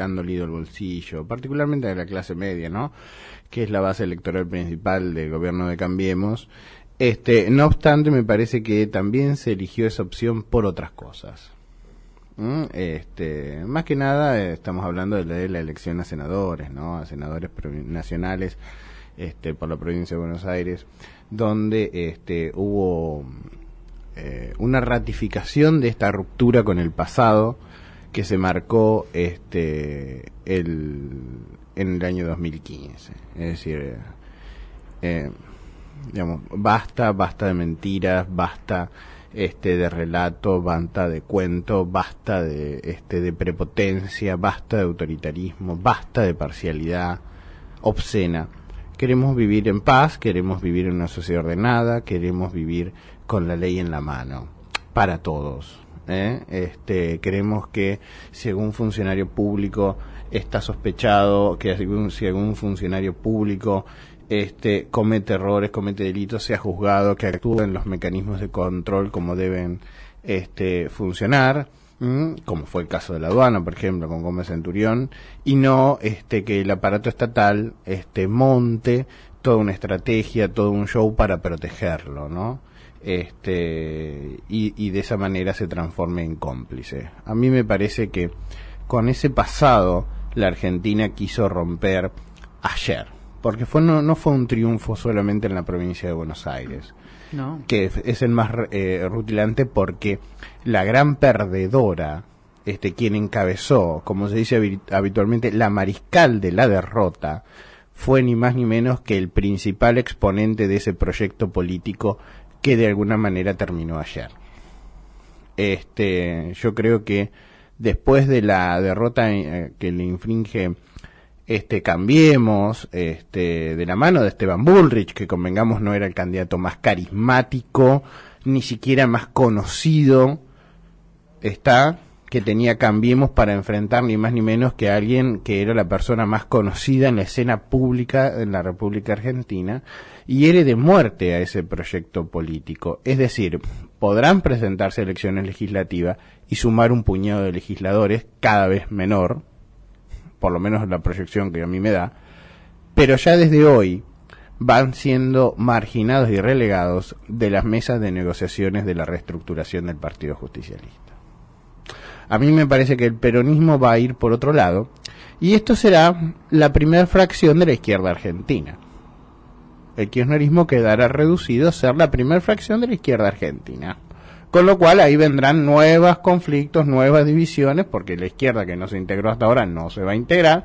han dolido el bolsillo, particularmente de la clase media, ¿no? Que es la base electoral principal del gobierno de Cambiemos. Este, no obstante, me parece que también se eligió esa opción por otras cosas. ¿Mm? Este, más que nada eh, estamos hablando de la, de la, elección a senadores, ¿no? A senadores nacionales este, por la provincia de Buenos Aires, donde este, hubo eh, una ratificación de esta ruptura con el pasado que se marcó este, el, en el año 2015. Es decir, eh, digamos, basta, basta de mentiras, basta este de relato, basta de cuento, basta de este de prepotencia, basta de autoritarismo, basta de parcialidad obscena. Queremos vivir en paz, queremos vivir en una sociedad ordenada, queremos vivir con la ley en la mano para todos. ¿Eh? Este, queremos que si algún funcionario público está sospechado, que si algún funcionario público este, comete errores, comete delitos, sea juzgado, que actúen los mecanismos de control como deben este, funcionar, como fue el caso de la aduana, por ejemplo, con Gómez Centurión, y no este, que el aparato estatal este, monte toda una estrategia, todo un show para protegerlo, ¿no? Este, y, y de esa manera se transforme en cómplice. A mí me parece que con ese pasado la Argentina quiso romper ayer porque fue no, no fue un triunfo solamente en la provincia de Buenos Aires, no. que es el más eh, rutilante porque la gran perdedora, este quien encabezó, como se dice habitualmente, la mariscal de la derrota, fue ni más ni menos que el principal exponente de ese proyecto político que de alguna manera terminó ayer. Este, yo creo que después de la derrota eh, que le infringe este cambiemos este de la mano de Esteban Bullrich que convengamos no era el candidato más carismático ni siquiera más conocido está que tenía cambiemos para enfrentar ni más ni menos que a alguien que era la persona más conocida en la escena pública en la República Argentina hiere de muerte a ese proyecto político es decir podrán presentarse elecciones legislativas y sumar un puñado de legisladores cada vez menor por lo menos la proyección que a mí me da, pero ya desde hoy van siendo marginados y relegados de las mesas de negociaciones de la reestructuración del Partido Justicialista. A mí me parece que el peronismo va a ir por otro lado y esto será la primera fracción de la izquierda argentina. El kirchnerismo quedará reducido a ser la primera fracción de la izquierda argentina. Con lo cual ahí vendrán nuevos conflictos, nuevas divisiones, porque la izquierda que no se integró hasta ahora no se va a integrar,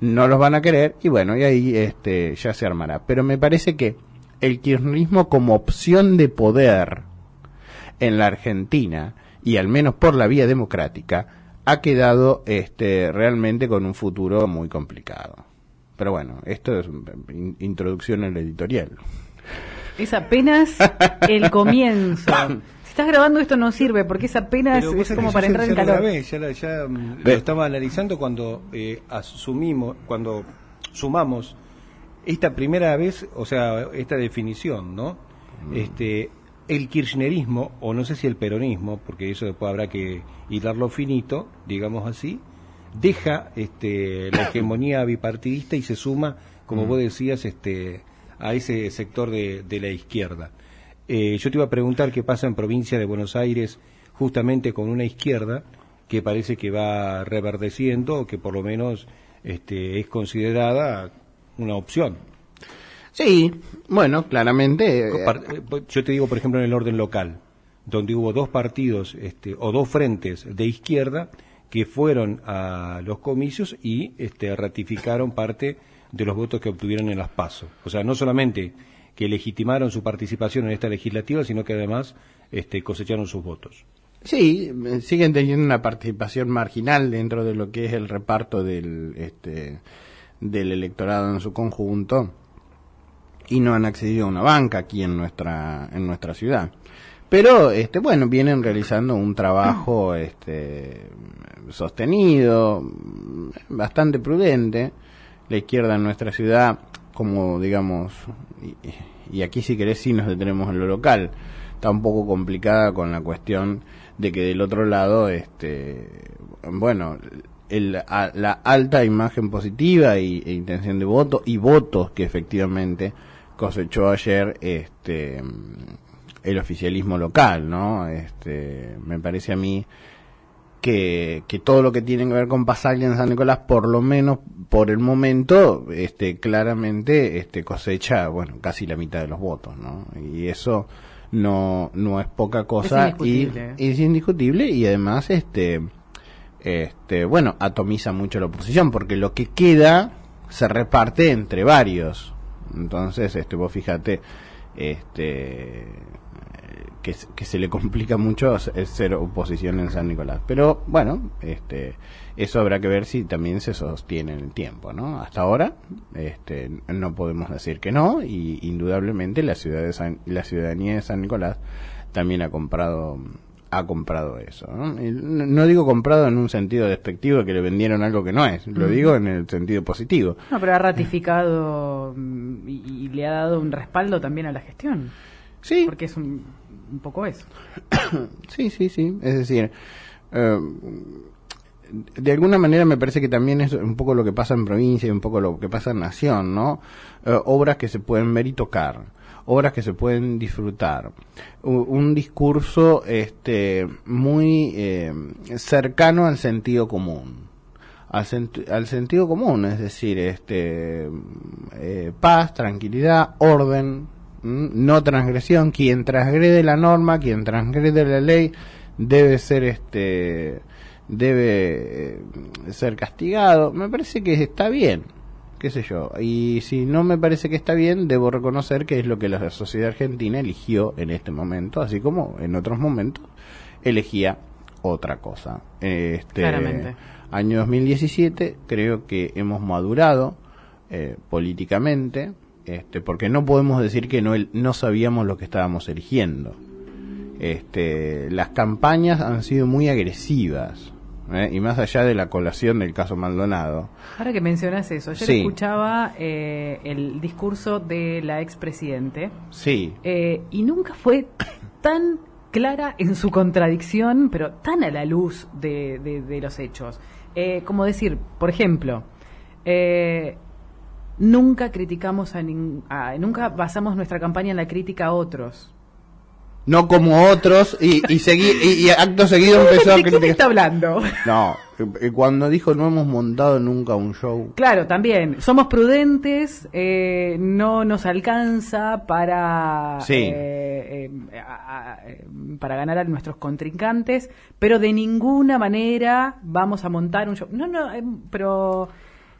no los van a querer y bueno, y ahí este, ya se armará. Pero me parece que el kirchnerismo como opción de poder en la Argentina, y al menos por la vía democrática, ha quedado este, realmente con un futuro muy complicado. Pero bueno, esto es introducción en el editorial. Es apenas el comienzo. estás grabando esto no sirve porque es apenas es como para entrar en calor. ya, ya mm, lo estaba analizando cuando eh, asumimos, cuando sumamos esta primera vez, o sea, esta definición, ¿no? Mm. Este, el kirchnerismo, o no sé si el peronismo, porque eso después habrá que hilarlo finito, digamos así, deja este, la hegemonía bipartidista y se suma, como mm. vos decías, este, a ese sector de, de la izquierda. Eh, yo te iba a preguntar qué pasa en provincia de Buenos Aires justamente con una izquierda que parece que va reverdeciendo o que por lo menos este, es considerada una opción. Sí, bueno, claramente. Eh, eh, yo te digo, por ejemplo, en el orden local, donde hubo dos partidos este, o dos frentes de izquierda que fueron a los comicios y este, ratificaron parte de los votos que obtuvieron en las PASO. O sea, no solamente que legitimaron su participación en esta legislativa, sino que además este, cosecharon sus votos. Sí, siguen teniendo una participación marginal dentro de lo que es el reparto del, este, del electorado en su conjunto y no han accedido a una banca aquí en nuestra, en nuestra ciudad. Pero, este, bueno, vienen realizando un trabajo este, sostenido, bastante prudente. La izquierda en nuestra ciudad como digamos, y, aquí si querés sí nos detenemos en lo local, está un poco complicada con la cuestión de que del otro lado, este, bueno, la alta imagen positiva y, e intención de voto y votos que efectivamente cosechó ayer este el oficialismo local, ¿no? Este, me parece a mí que, que todo lo que tiene que ver con Pasaglia en San Nicolás, por lo menos por el momento, este, claramente este, cosecha, bueno, casi la mitad de los votos, ¿no? Y eso no, no es poca cosa y, es indiscutible y además, este, este, bueno, atomiza mucho la oposición porque lo que queda se reparte entre varios. Entonces, este, vos fíjate, este, que, se le complica mucho ser oposición en San Nicolás. Pero bueno, este, eso habrá que ver si también se sostiene en el tiempo, ¿no? Hasta ahora, este, no podemos decir que no y indudablemente la ciudad de la ciudadanía de San Nicolás también ha comprado ha comprado eso. ¿no? no digo comprado en un sentido despectivo que le vendieron algo que no es, lo digo en el sentido positivo. No, pero ha ratificado mm, y, le ha dado un respaldo también a la gestión. Sí. Porque es un, un poco eso. sí, sí, sí. Es decir, eh, de alguna manera me parece que también es un poco lo que pasa en provincia y un poco lo que pasa en nación, ¿no? Eh, obras que se pueden ver y tocar, obras que se pueden disfrutar, un, discurso este muy eh, cercano al sentido común. Al, al, sentido común, es decir, este paz, tranquilidad, orden, no transgresión, quien transgrede la norma, quien transgrede la ley debe ser este debe eh, ser castigado. Me parece que está bien, qué sé yo. Y si no me parece que está bien, debo reconocer que es lo que la sociedad argentina eligió en este momento, así como en otros momentos elegía otra cosa. Este año 2017 creo que hemos madurado eh, políticamente, este, porque no podemos decir que no, no sabíamos lo que estábamos eligiendo. Este, las campañas han sido muy agresivas. ¿eh? Y más allá de la colación del caso Maldonado. Ahora que mencionas eso, yo escuchaba eh, el discurso de la expresidente. Sí. Eh, y nunca fue tan clara en su contradicción, pero tan a la luz de, de los hechos. como decir, por ejemplo, nunca criticamos a, nunca basamos nuestra campaña en la crítica a otros. No como otros y, y, y, acto seguido empezó a criticar. ¿De qué está hablando? No, cuando dijo no hemos montado nunca un show. Claro, también. Somos prudentes, eh, no nos alcanza para, eh, eh, para ganar a nuestros contrincantes, pero de ninguna manera vamos a montar un show. No, no, pero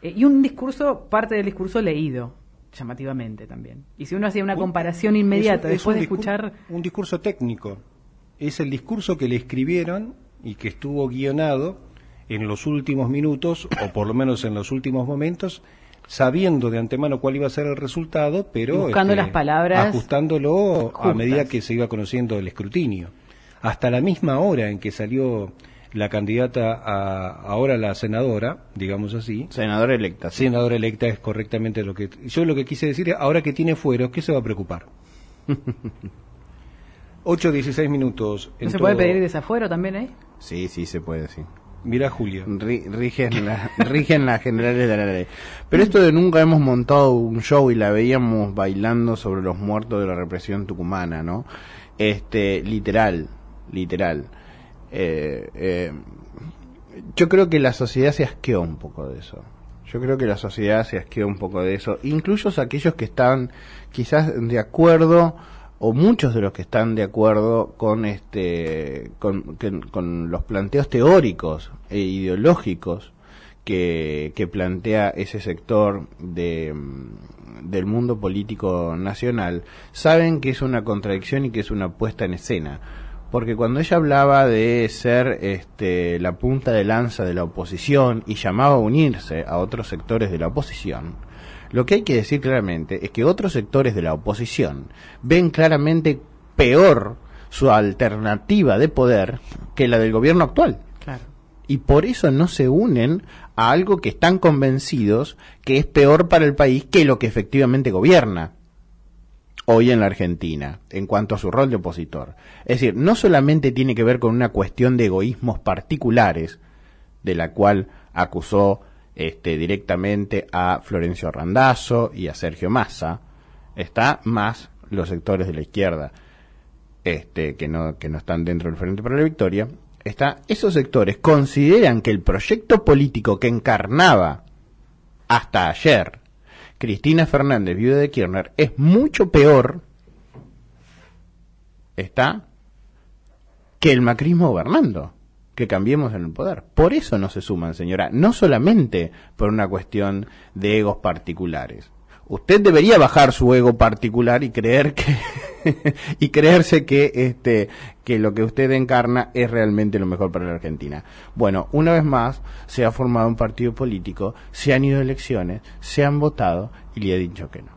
eh, y un discurso, parte del discurso leído, llamativamente también. Y si uno hacía una comparación inmediata después de escuchar... Un discurso técnico. Es el discurso que le escribieron y que estuvo guionado en los últimos minutos, o por lo menos en los últimos momentos, sabiendo de antemano cuál iba a ser el resultado, pero buscando este, las palabras ajustándolo a medida que se iba conociendo el escrutinio. Hasta la misma hora en que salió la candidata a ahora la senadora, digamos así. Senadora electa. Senadora electa es correctamente lo que... Yo lo que quise decir es, ahora que tiene fuero, ¿qué se va a preocupar? 8, 16 minutos. ¿No se puede pedir desafuero también ahí? Sí, sí, se puede, sí. Mira, Julio. rigen, la, rigen las generales de la ley. Pero esto de nunca hemos montado un show y la veíamos bailando sobre los muertos de la represión tucumana, ¿no? Este, literal, literal. Eh, eh, yo creo que la sociedad se asqueó un poco de eso. Yo creo que la sociedad se asqueó un poco de eso. Incluso aquellos que están quizás de acuerdo o muchos de los que están de acuerdo con este con, los planteos teóricos e ideológicos que, que plantea ese sector de, del mundo político nacional saben que es una contradicción y que es una puesta en escena porque cuando ella hablaba de ser este, la punta de lanza de la oposición y llamaba a unirse a otros sectores de la oposición, lo que hay que decir claramente es que otros sectores de la oposición ven claramente peor su alternativa de poder que la del gobierno actual. Y por eso no se unen a algo que están convencidos que es peor para el país que lo que efectivamente gobierna hoy en la Argentina en cuanto a su rol de opositor. Es decir, no solamente tiene que ver con una cuestión de egoísmos particulares, de la cual acusó este, directamente a Florencio Randazzo y a Sergio Massa, está más los sectores de la izquierda este, que, no, que no están dentro del Frente para la Victoria, está, esos sectores consideran que el proyecto político que encarnaba hasta ayer Cristina Fernández, viuda de Kirchner, es mucho peor, está, que el macrismo gobernando que cambiemos en el poder. Por eso no se suman, señora, no solamente por una cuestión de egos particulares. Usted debería bajar su ego particular y creer que y creerse que este que lo que usted encarna es realmente lo mejor para la Argentina. Bueno, una vez más se ha formado un partido político, se han ido elecciones, se han votado y le ha dicho que no.